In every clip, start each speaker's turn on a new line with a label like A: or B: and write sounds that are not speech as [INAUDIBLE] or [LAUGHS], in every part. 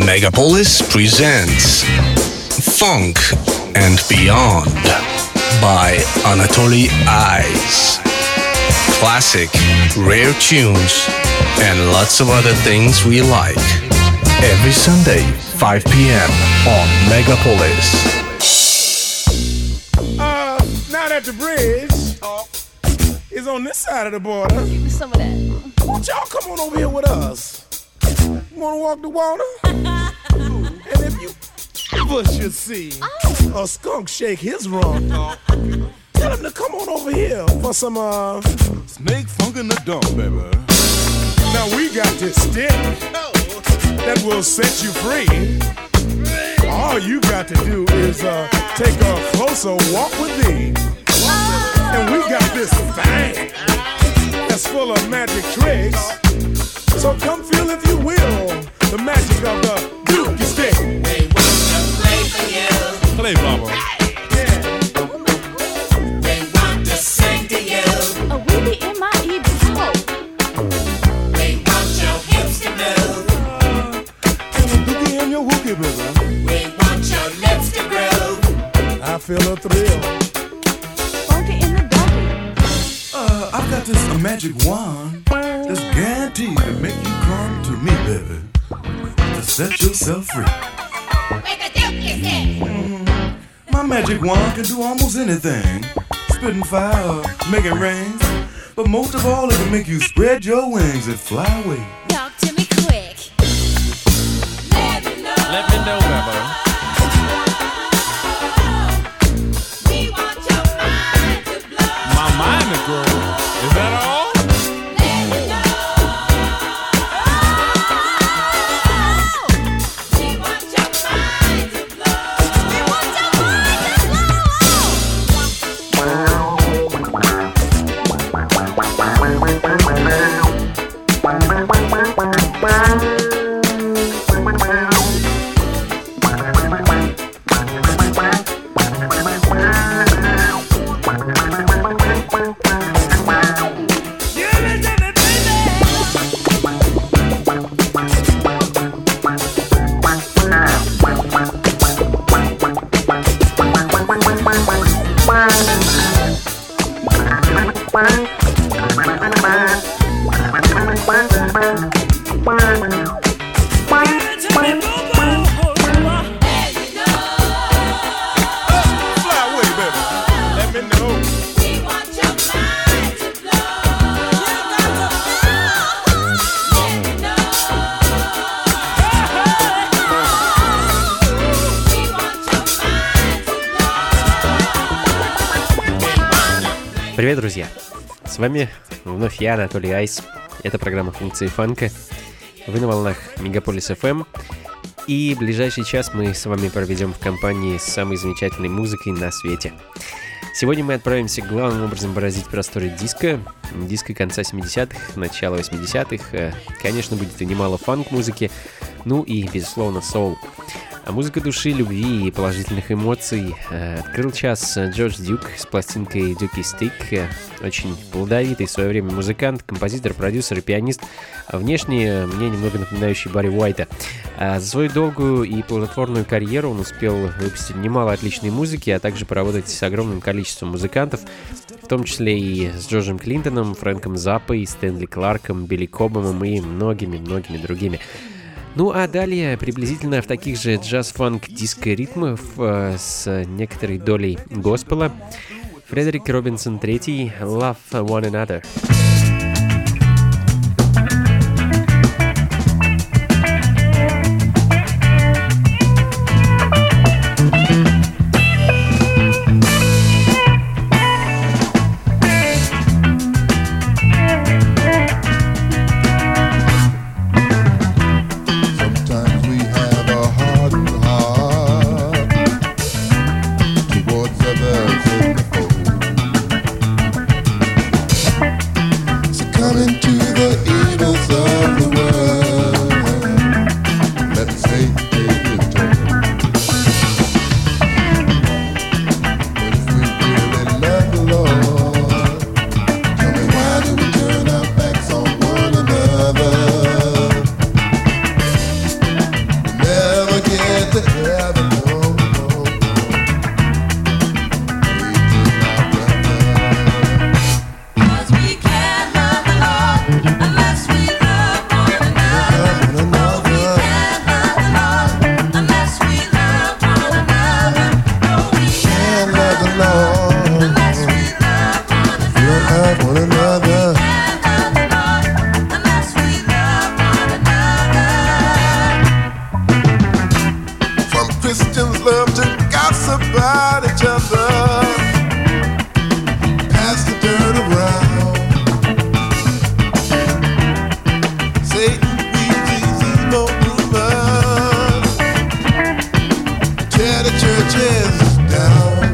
A: Megapolis presents Funk and Beyond by Anatoly Ice. Classic, rare tunes, and lots of other things we like. Every Sunday, 5 p.m. on Megapolis.
B: Uh, now that the bridge is on this side of the border,
C: Give me some of that.
B: won't y'all come on over here with us? Wanna walk the water? [LAUGHS] and if you ever should see a skunk shake his rump, tell him to come on over here for some uh
D: Snake funk in the dump, baby.
B: Now we got this stick that will set you free. All you got to do is uh, take a closer walk with me. And we got this thing that's full of magic tricks. So come feel, if you will, the magic of the Dukey Stick.
D: We want to play, Baba.
C: A weeby in my ears. We want your hips to move.
B: Uh, and a dookie and your wookie, baby. I feel a thrill.
D: Uh, I got this a magic wand that's guaranteed to make you come to me, baby. To set yourself free. My magic wand can do almost anything. Spitting fire, making rains. But most of all, it can make you spread your wings and fly away.
E: Я, Анатолий Айс. Это программа «Функции фанка». Вы на волнах Мегаполис FM. И ближайший час мы с вами проведем в компании с самой замечательной музыкой на свете. Сегодня мы отправимся главным образом бороздить просторы диска, диска конца 70-х, начала 80-х. Э, Конечно, будет и немало фанк-музыки, ну и, безусловно, соул. А музыка души, любви и положительных эмоций э, открыл час э, Джордж Дюк с пластинкой Дюки Стик. Очень плодовитый в свое время музыкант, композитор, продюсер и пианист. А Внешне мне немного напоминающий Барри Уайта. А За свою долгую и плодотворную карьеру он успел выпустить немало отличной музыки, а также поработать с огромным количеством музыкантов, в том числе и с Джорджем Клинтоном, Фрэнком Заппой, Стэнли Кларком, Билли Кобомом и многими-многими другими. Ну а далее, приблизительно в таких же джаз-фанк диско-ритмов э, с некоторой долей госпела, Фредерик Робинсон III «Love One Another».
F: the
G: church is
H: down.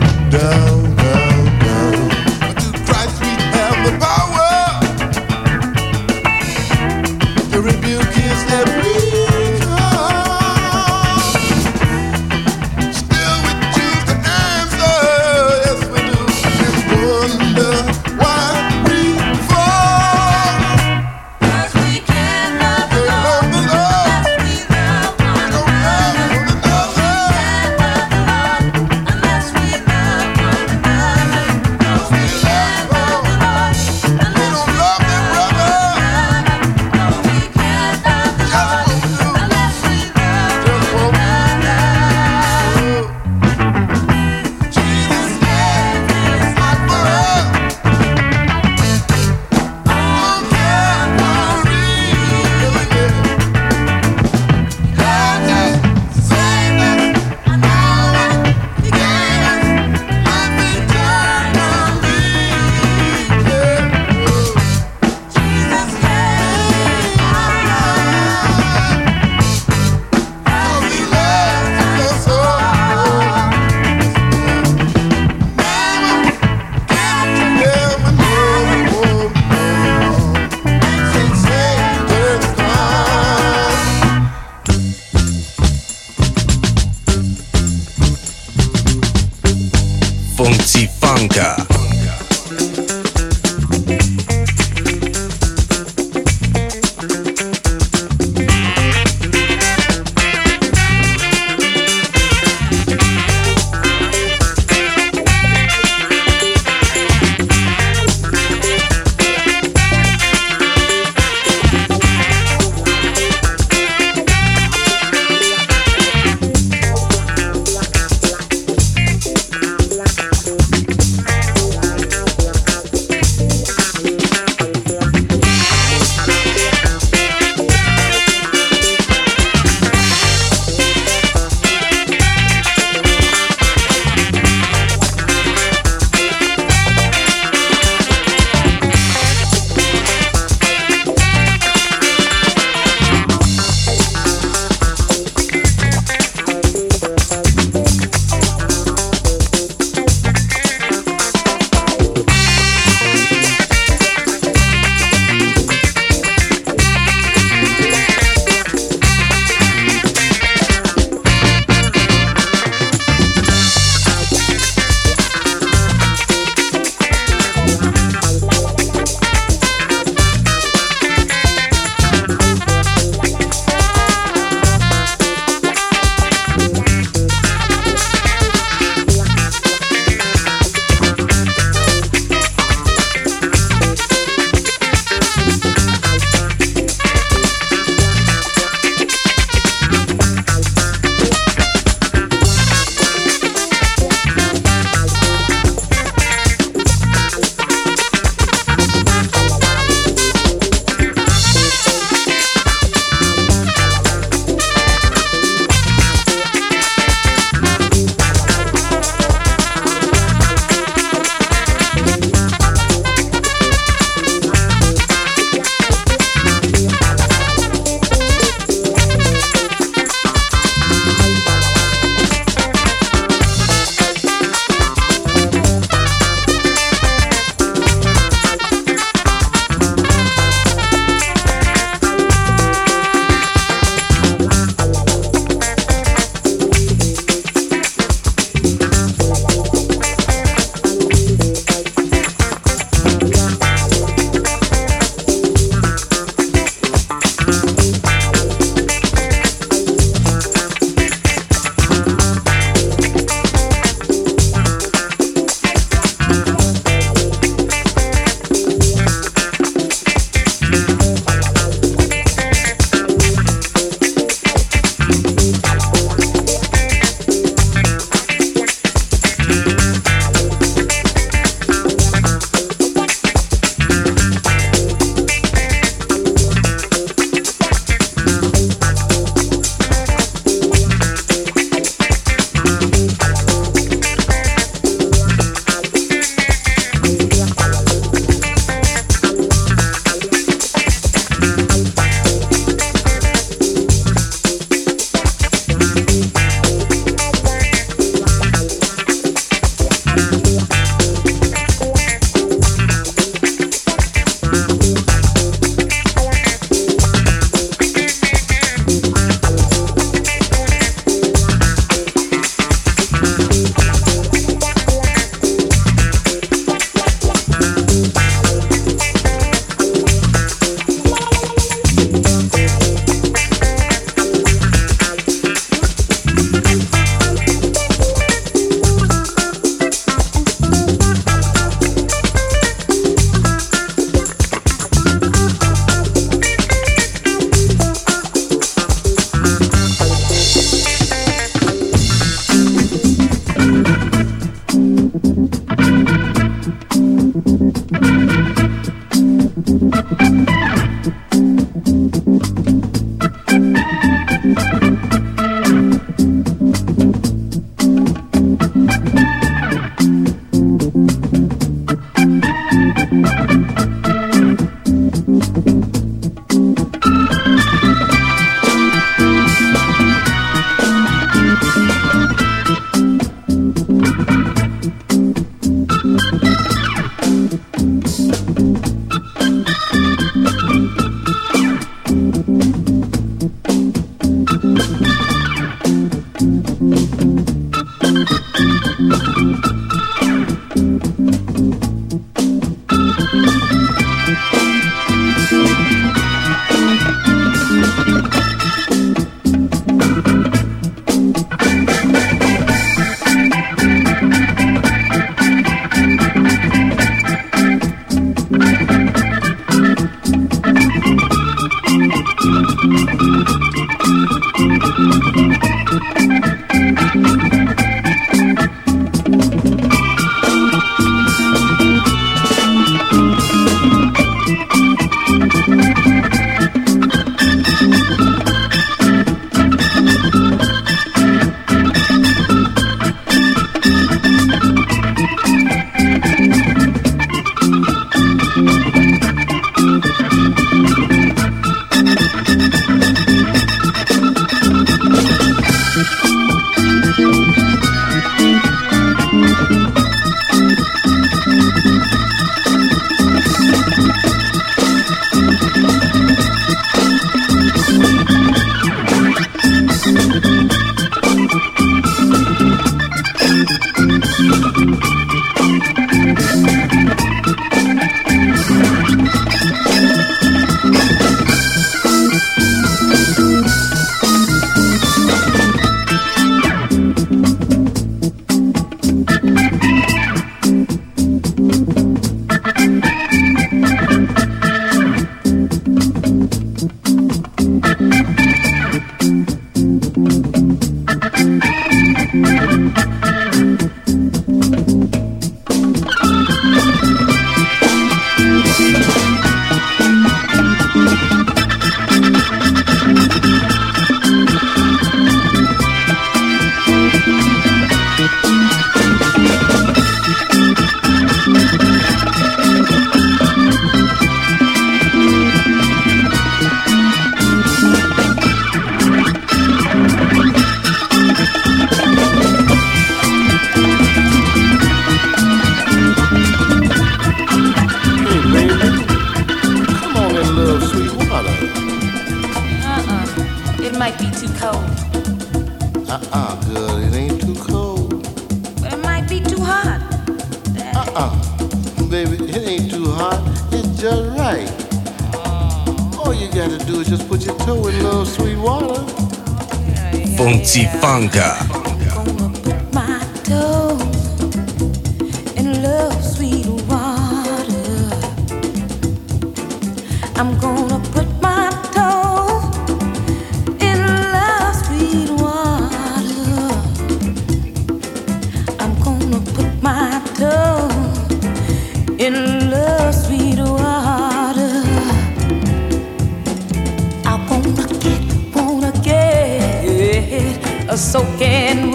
H: A soaking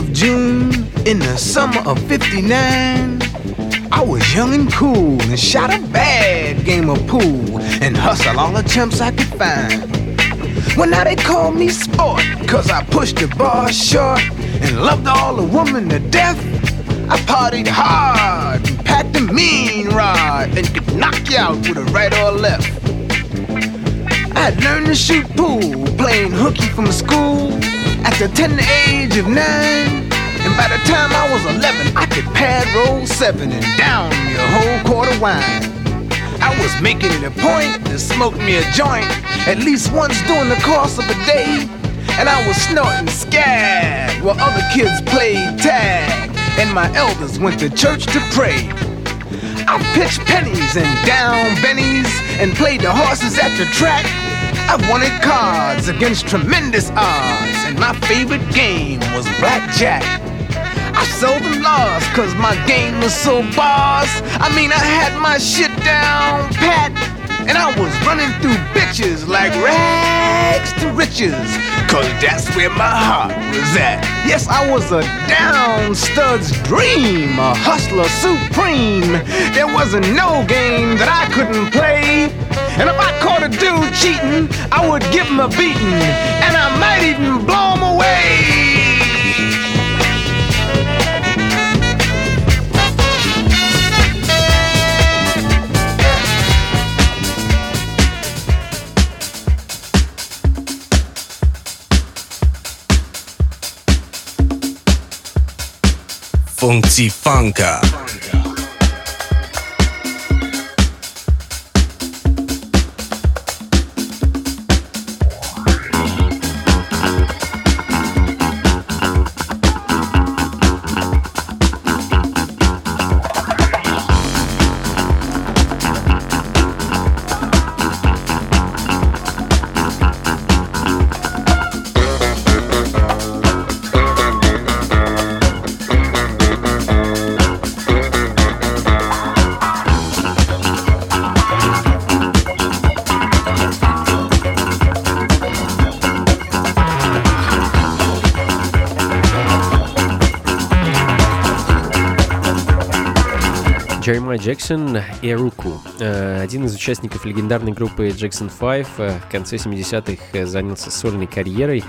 H: of
I: June in the summer of 59. I was young and cool and shot a bad game of pool and hustled all the chumps I could find. Well, now they call me sport, cause I pushed the bar short and loved all the women to death. I partied hard and packed a mean rod and could knock you out with a right or a left. I'd learned to shoot pool, playing hooky from school at the age of nine. And by the time I was 11, I could pad roll seven and down me a whole quart of wine. I was making it a point to smoke me a joint at least once during the course of a day. And I was snorting scab while other kids played tag. And my elders went to church to pray. I pitched pennies and down bennies and played the horses at the track. I wanted cards against tremendous odds, my favorite game was blackjack. I seldom lost cause my game was so boss. I mean, I had my shit down pat, and I was running through bitches like rags to riches. Cause that's where my heart was at. Yes, I was a down stud's dream, a hustler supreme. There wasn't no game that I couldn't play. And if I caught a dude cheating, I would give him a beating, and I might even blow him away.
A: Funky
E: Funka. Джексон и Руку. Э, Один из участников легендарной группы Jackson 5 э, в конце 70-х э, занялся сольной карьерой,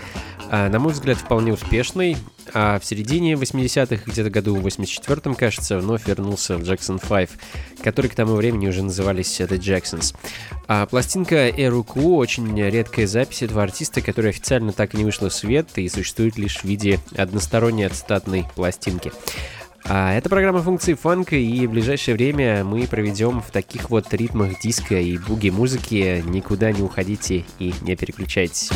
E: на мой взгляд, вполне успешной, а в середине 80-х, где-то году в 84-м, кажется, вновь вернулся в Jackson 5, которые к тому времени уже назывались The Jacksons. А пластинка Эруку очень редкая запись этого артиста, которая официально так и не вышла в свет и существует лишь в виде односторонней ацетатной пластинки. А это программа функции фанка, и в ближайшее время мы проведем в таких вот ритмах диска и буги-музыки. Никуда не уходите и не переключайтесь.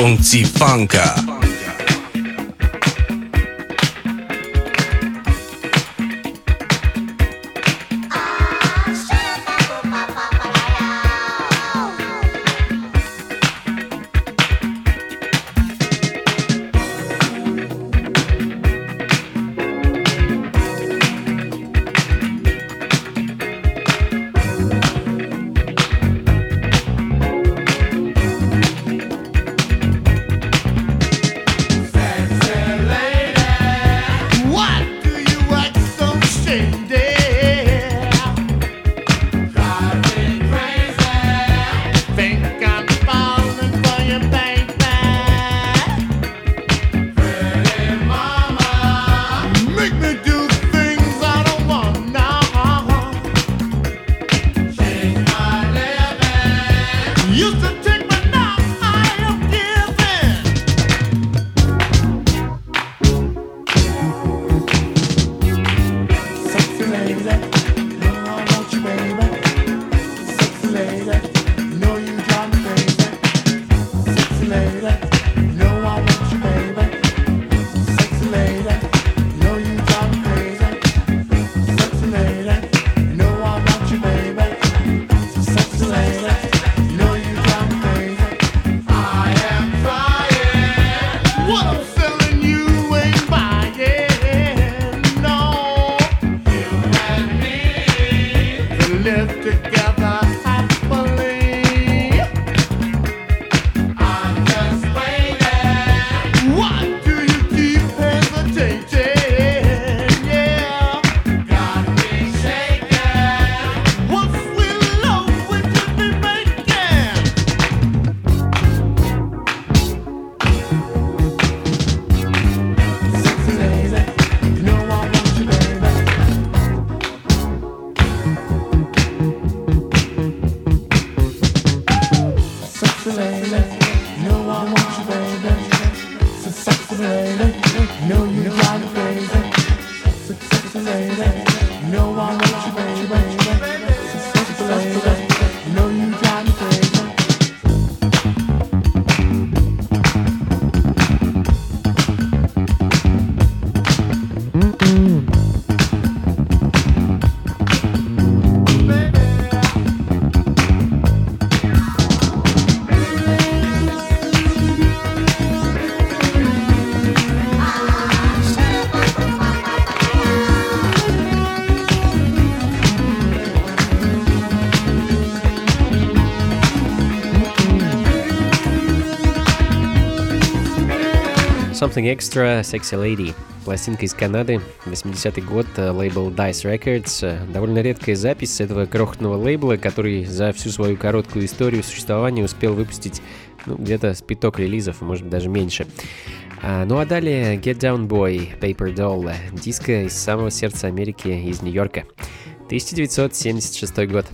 F: Punkt
E: Something Extra, Sexy Lady. Пластинка из Канады, 80-й год, э, лейбл Dice Records. Э, довольно редкая запись этого крохотного лейбла, который за всю свою короткую историю существования успел выпустить ну, где-то с пяток релизов, может даже меньше. А, ну а далее Get Down Boy, Paper Doll, э, диско из самого сердца Америки, из Нью-Йорка. 1976 год.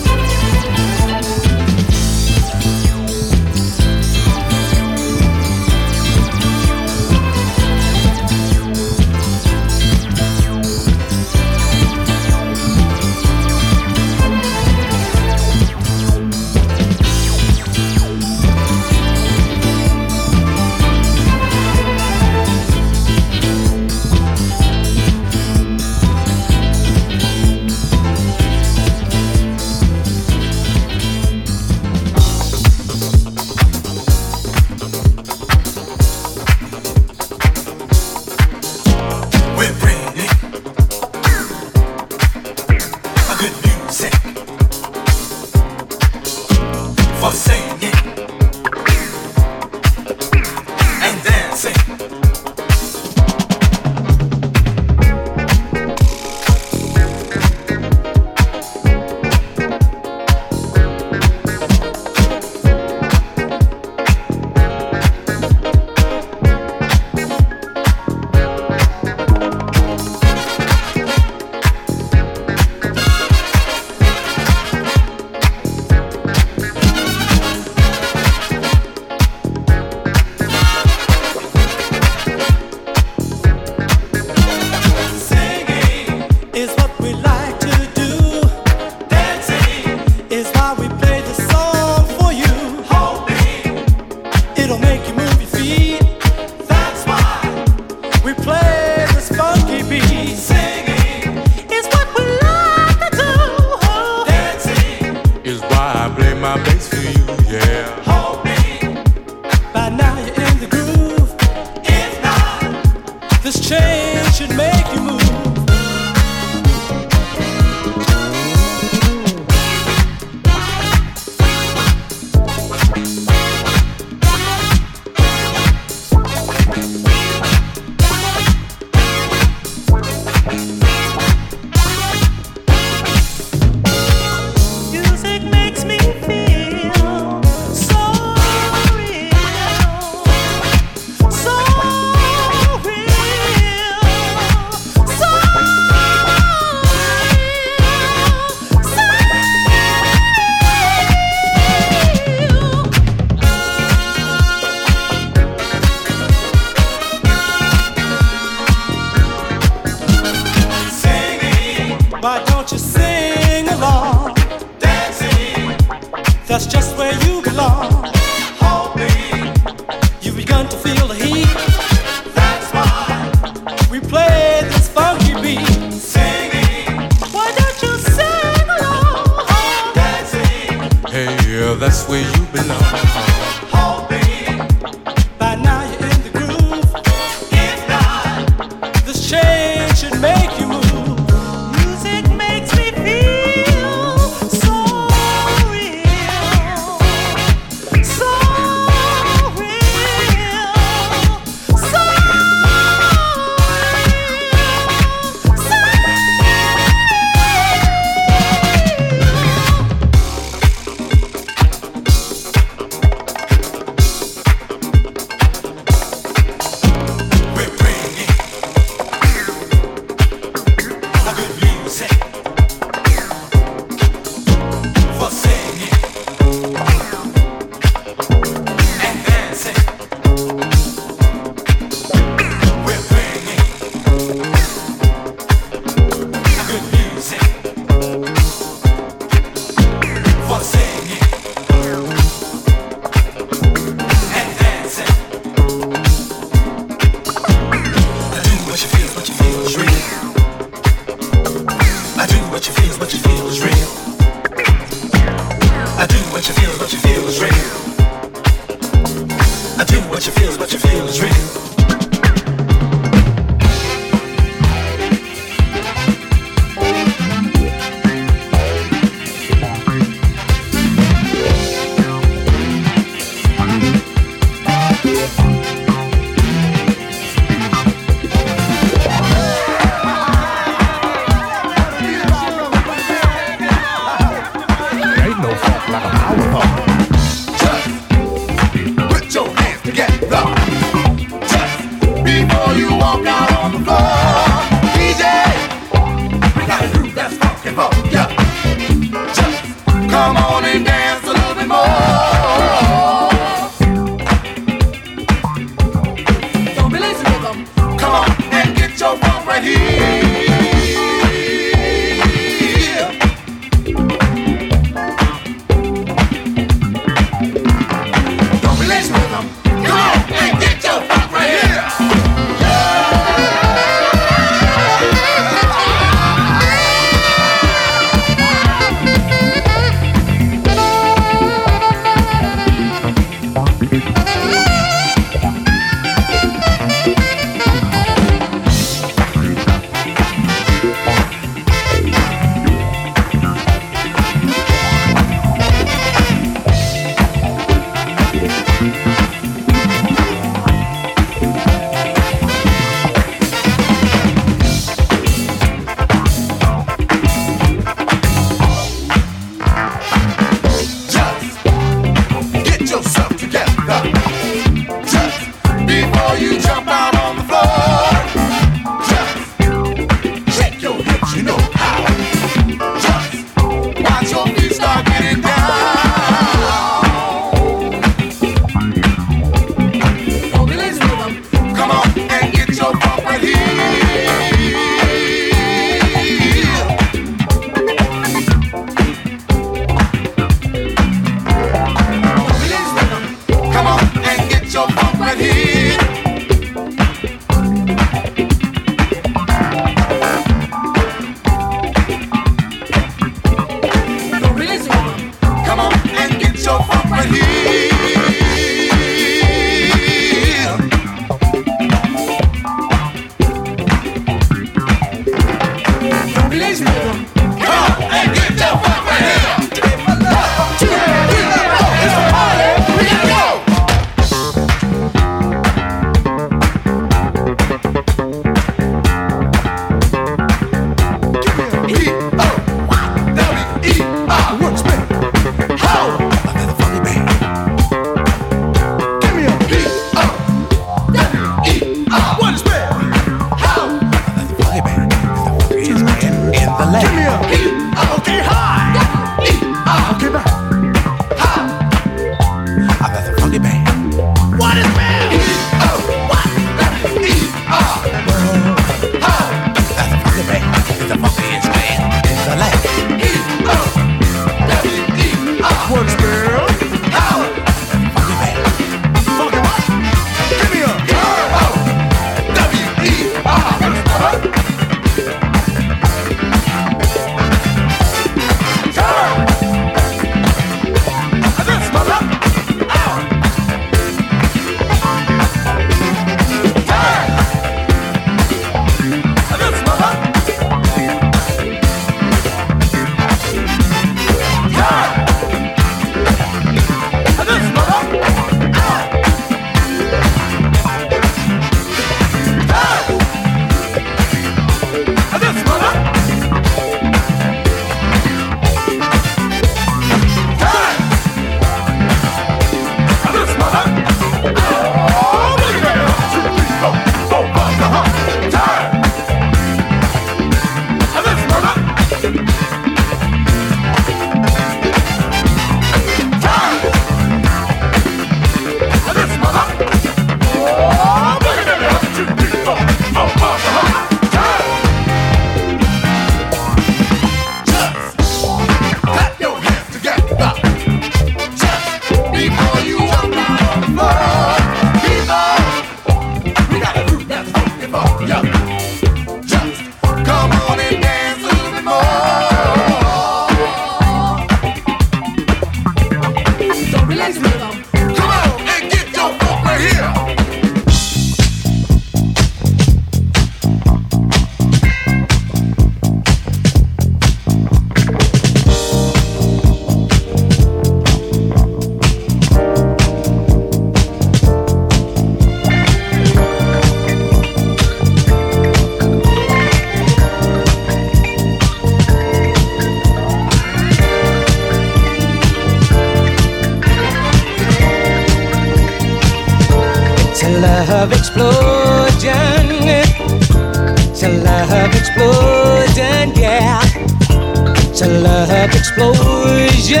J: Explosion.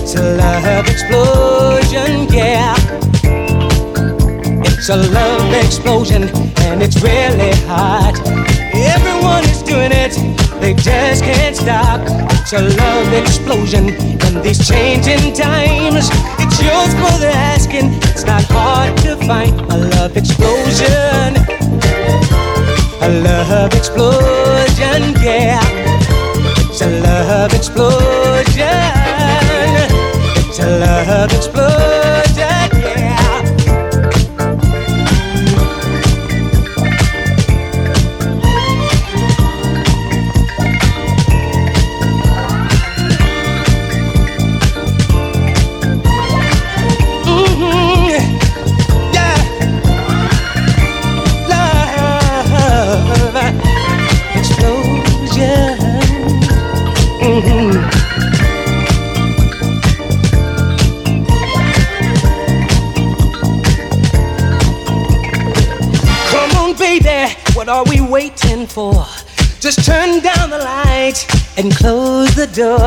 J: It's a love explosion, yeah. It's a love explosion, and it's really hot. Everyone is doing it, they just can't stop. It's a love explosion in these changing times. It's yours for the asking. It's not hard to find a love explosion. A love explosion, yeah. It's a love explosion. It's a love explosion, Just turn down the lights and close the door.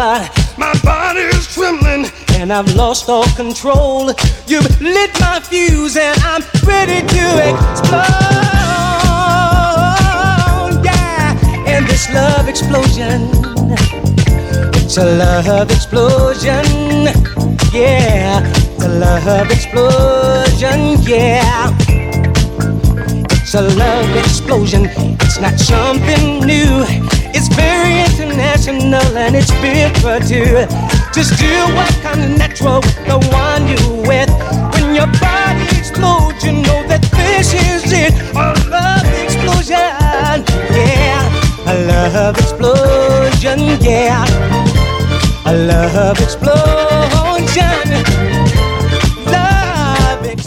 J: My body is trembling and I've lost all control. You've lit my fuse and I'm ready to explode. Yeah, and this love explosion. It's a love explosion. Yeah, it's a love explosion. Yeah. It's a love explosion. Not something new. It's very international and it's bigger too. Just do what comes natural with the one you with. When your body explodes, you know that this is it. A love explosion. Yeah. A love explosion. Yeah. A love explosion.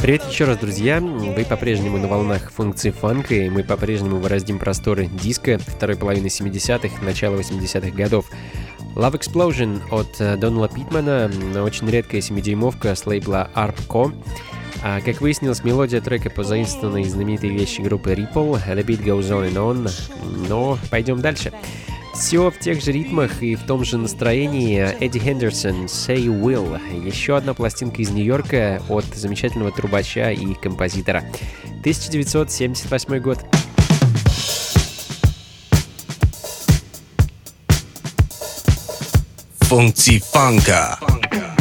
E: Привет еще раз, друзья! Вы по-прежнему на волнах функции фанка, и мы по-прежнему бороздим просторы диска второй половины 70-х, начала 80-х годов. Love Explosion от э, Донала Питмана, очень редкая 7-дюймовка с лейбла ARPCO. А, как выяснилось, мелодия трека позаимствована из знаменитой вещи группы Ripple The Beat Goes On and On. Но пойдем дальше. Все в тех же ритмах и в том же настроении Эдди Хендерсон Say Will. Еще одна пластинка из Нью-Йорка от замечательного трубача и композитора. 1978 год.
K: Funky Funka.
L: makes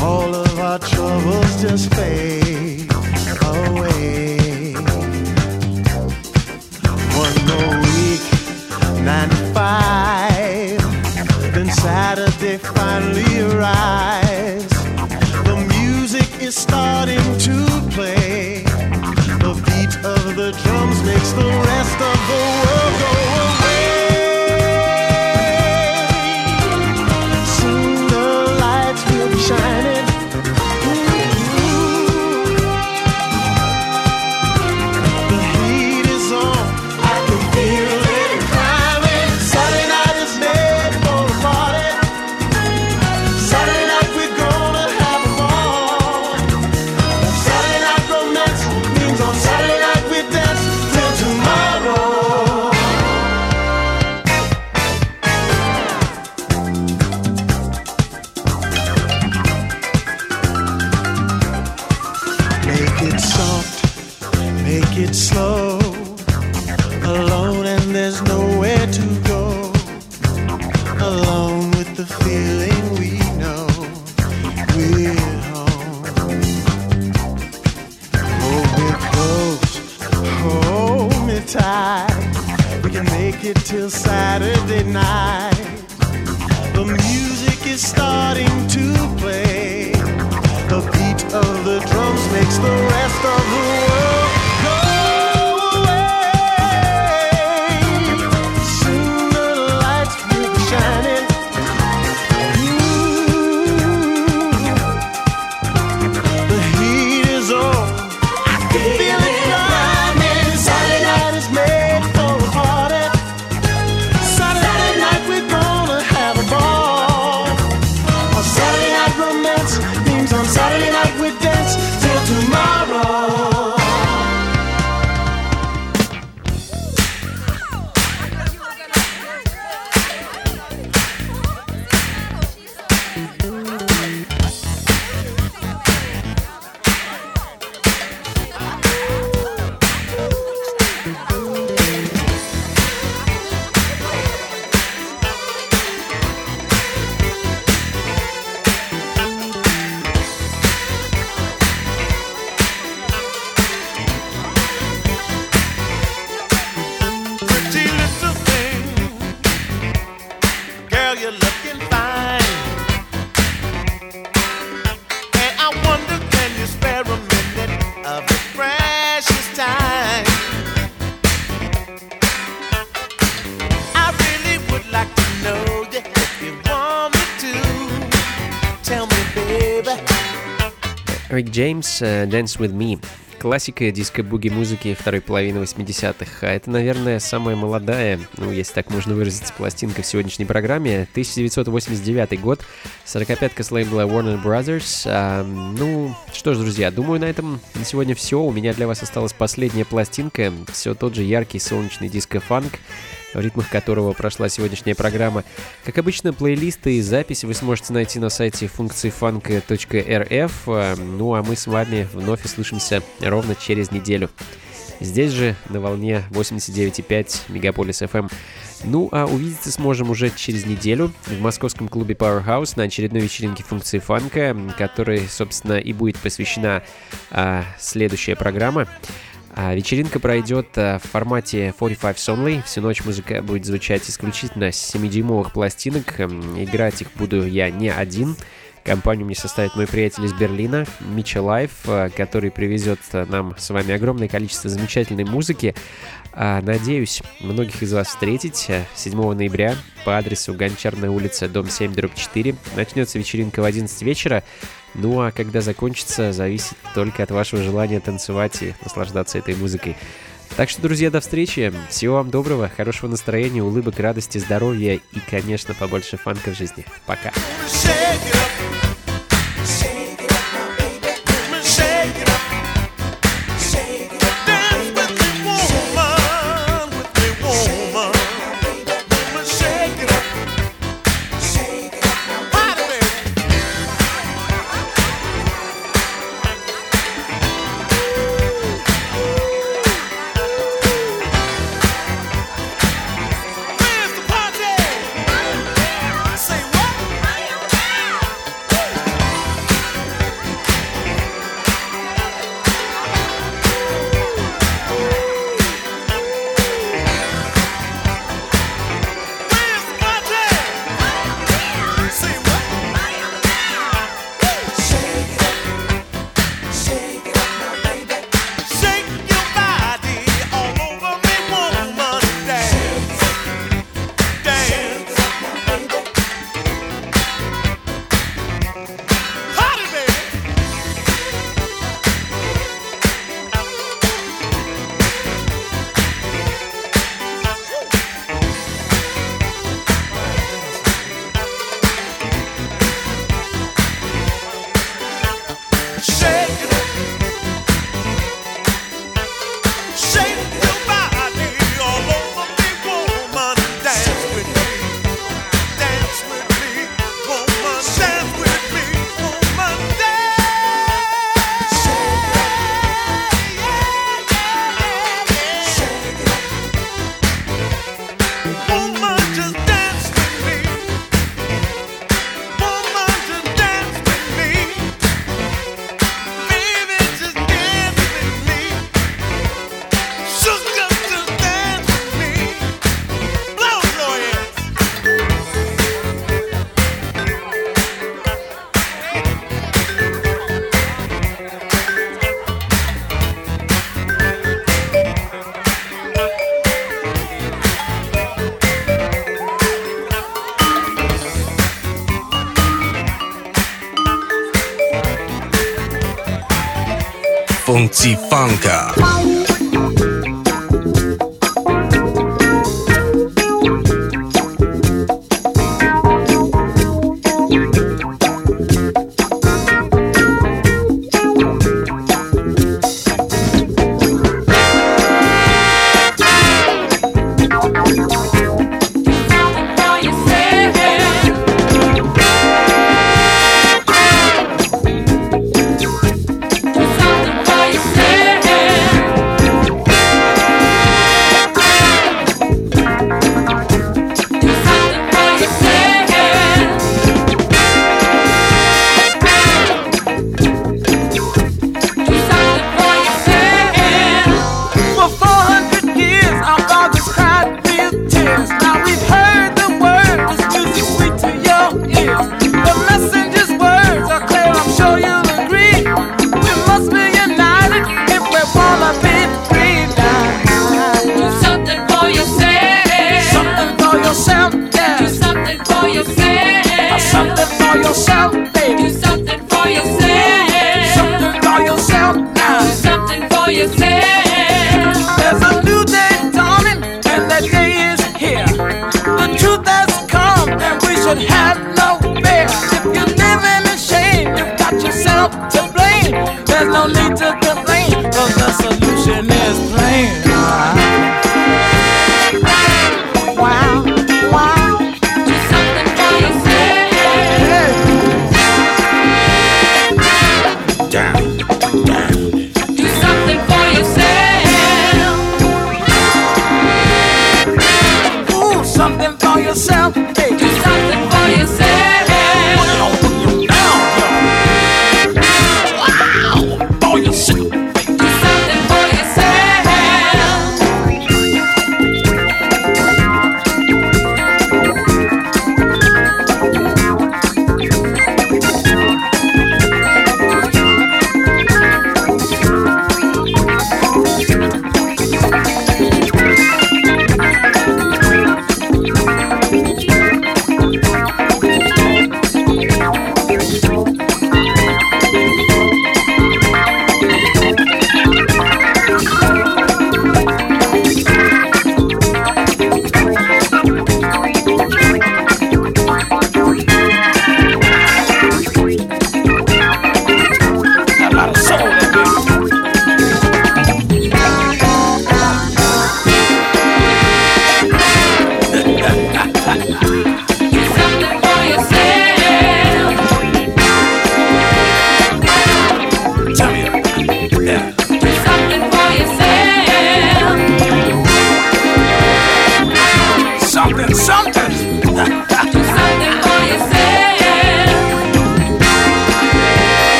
L: All of our troubles just fade away. One more week, nine to five. Then Saturday finally
E: arrives. Джеймс, э, Dance With Me. Классика диско-буги музыки второй половины 80-х. А это, наверное, самая молодая, ну, если так можно выразиться, пластинка в сегодняшней программе. 1989 год, 45-ка с лейбла Warner Brothers. А, ну, что ж, друзья, думаю, на этом на сегодня все. У меня для вас осталась последняя пластинка. Все тот же яркий солнечный диско-фанк в ритмах которого прошла сегодняшняя программа. Как обычно, плейлисты и записи вы сможете найти на сайте функции funk.rf. Ну а мы с вами вновь услышимся ровно через неделю. Здесь же на волне 89,5 Мегаполис FM. Ну а увидеться сможем уже через неделю в московском клубе Powerhouse на очередной вечеринке функции фанка, которой, собственно, и будет посвящена а, следующая программа. А вечеринка пройдет а, в формате 45 Only. Всю ночь музыка будет звучать исключительно с 7-дюймовых пластинок. Играть их буду я не один. Компанию мне составит мой приятель из Берлина, Мича Лайф, а, который привезет а, нам с вами огромное количество замечательной музыки. А, Надеюсь, многих из вас встретить а, 7 ноября по адресу Гончарная улица, дом 7, дробь 4. Начнется вечеринка в 11 вечера. Ну а когда закончится, зависит только от вашего желания танцевать и наслаждаться этой музыкой. Так что, друзья, до встречи. Всего вам доброго, хорошего настроения, улыбок, радости, здоровья и, конечно, побольше фанка в жизни. Пока.
L: Shake
M: Ha ha ha!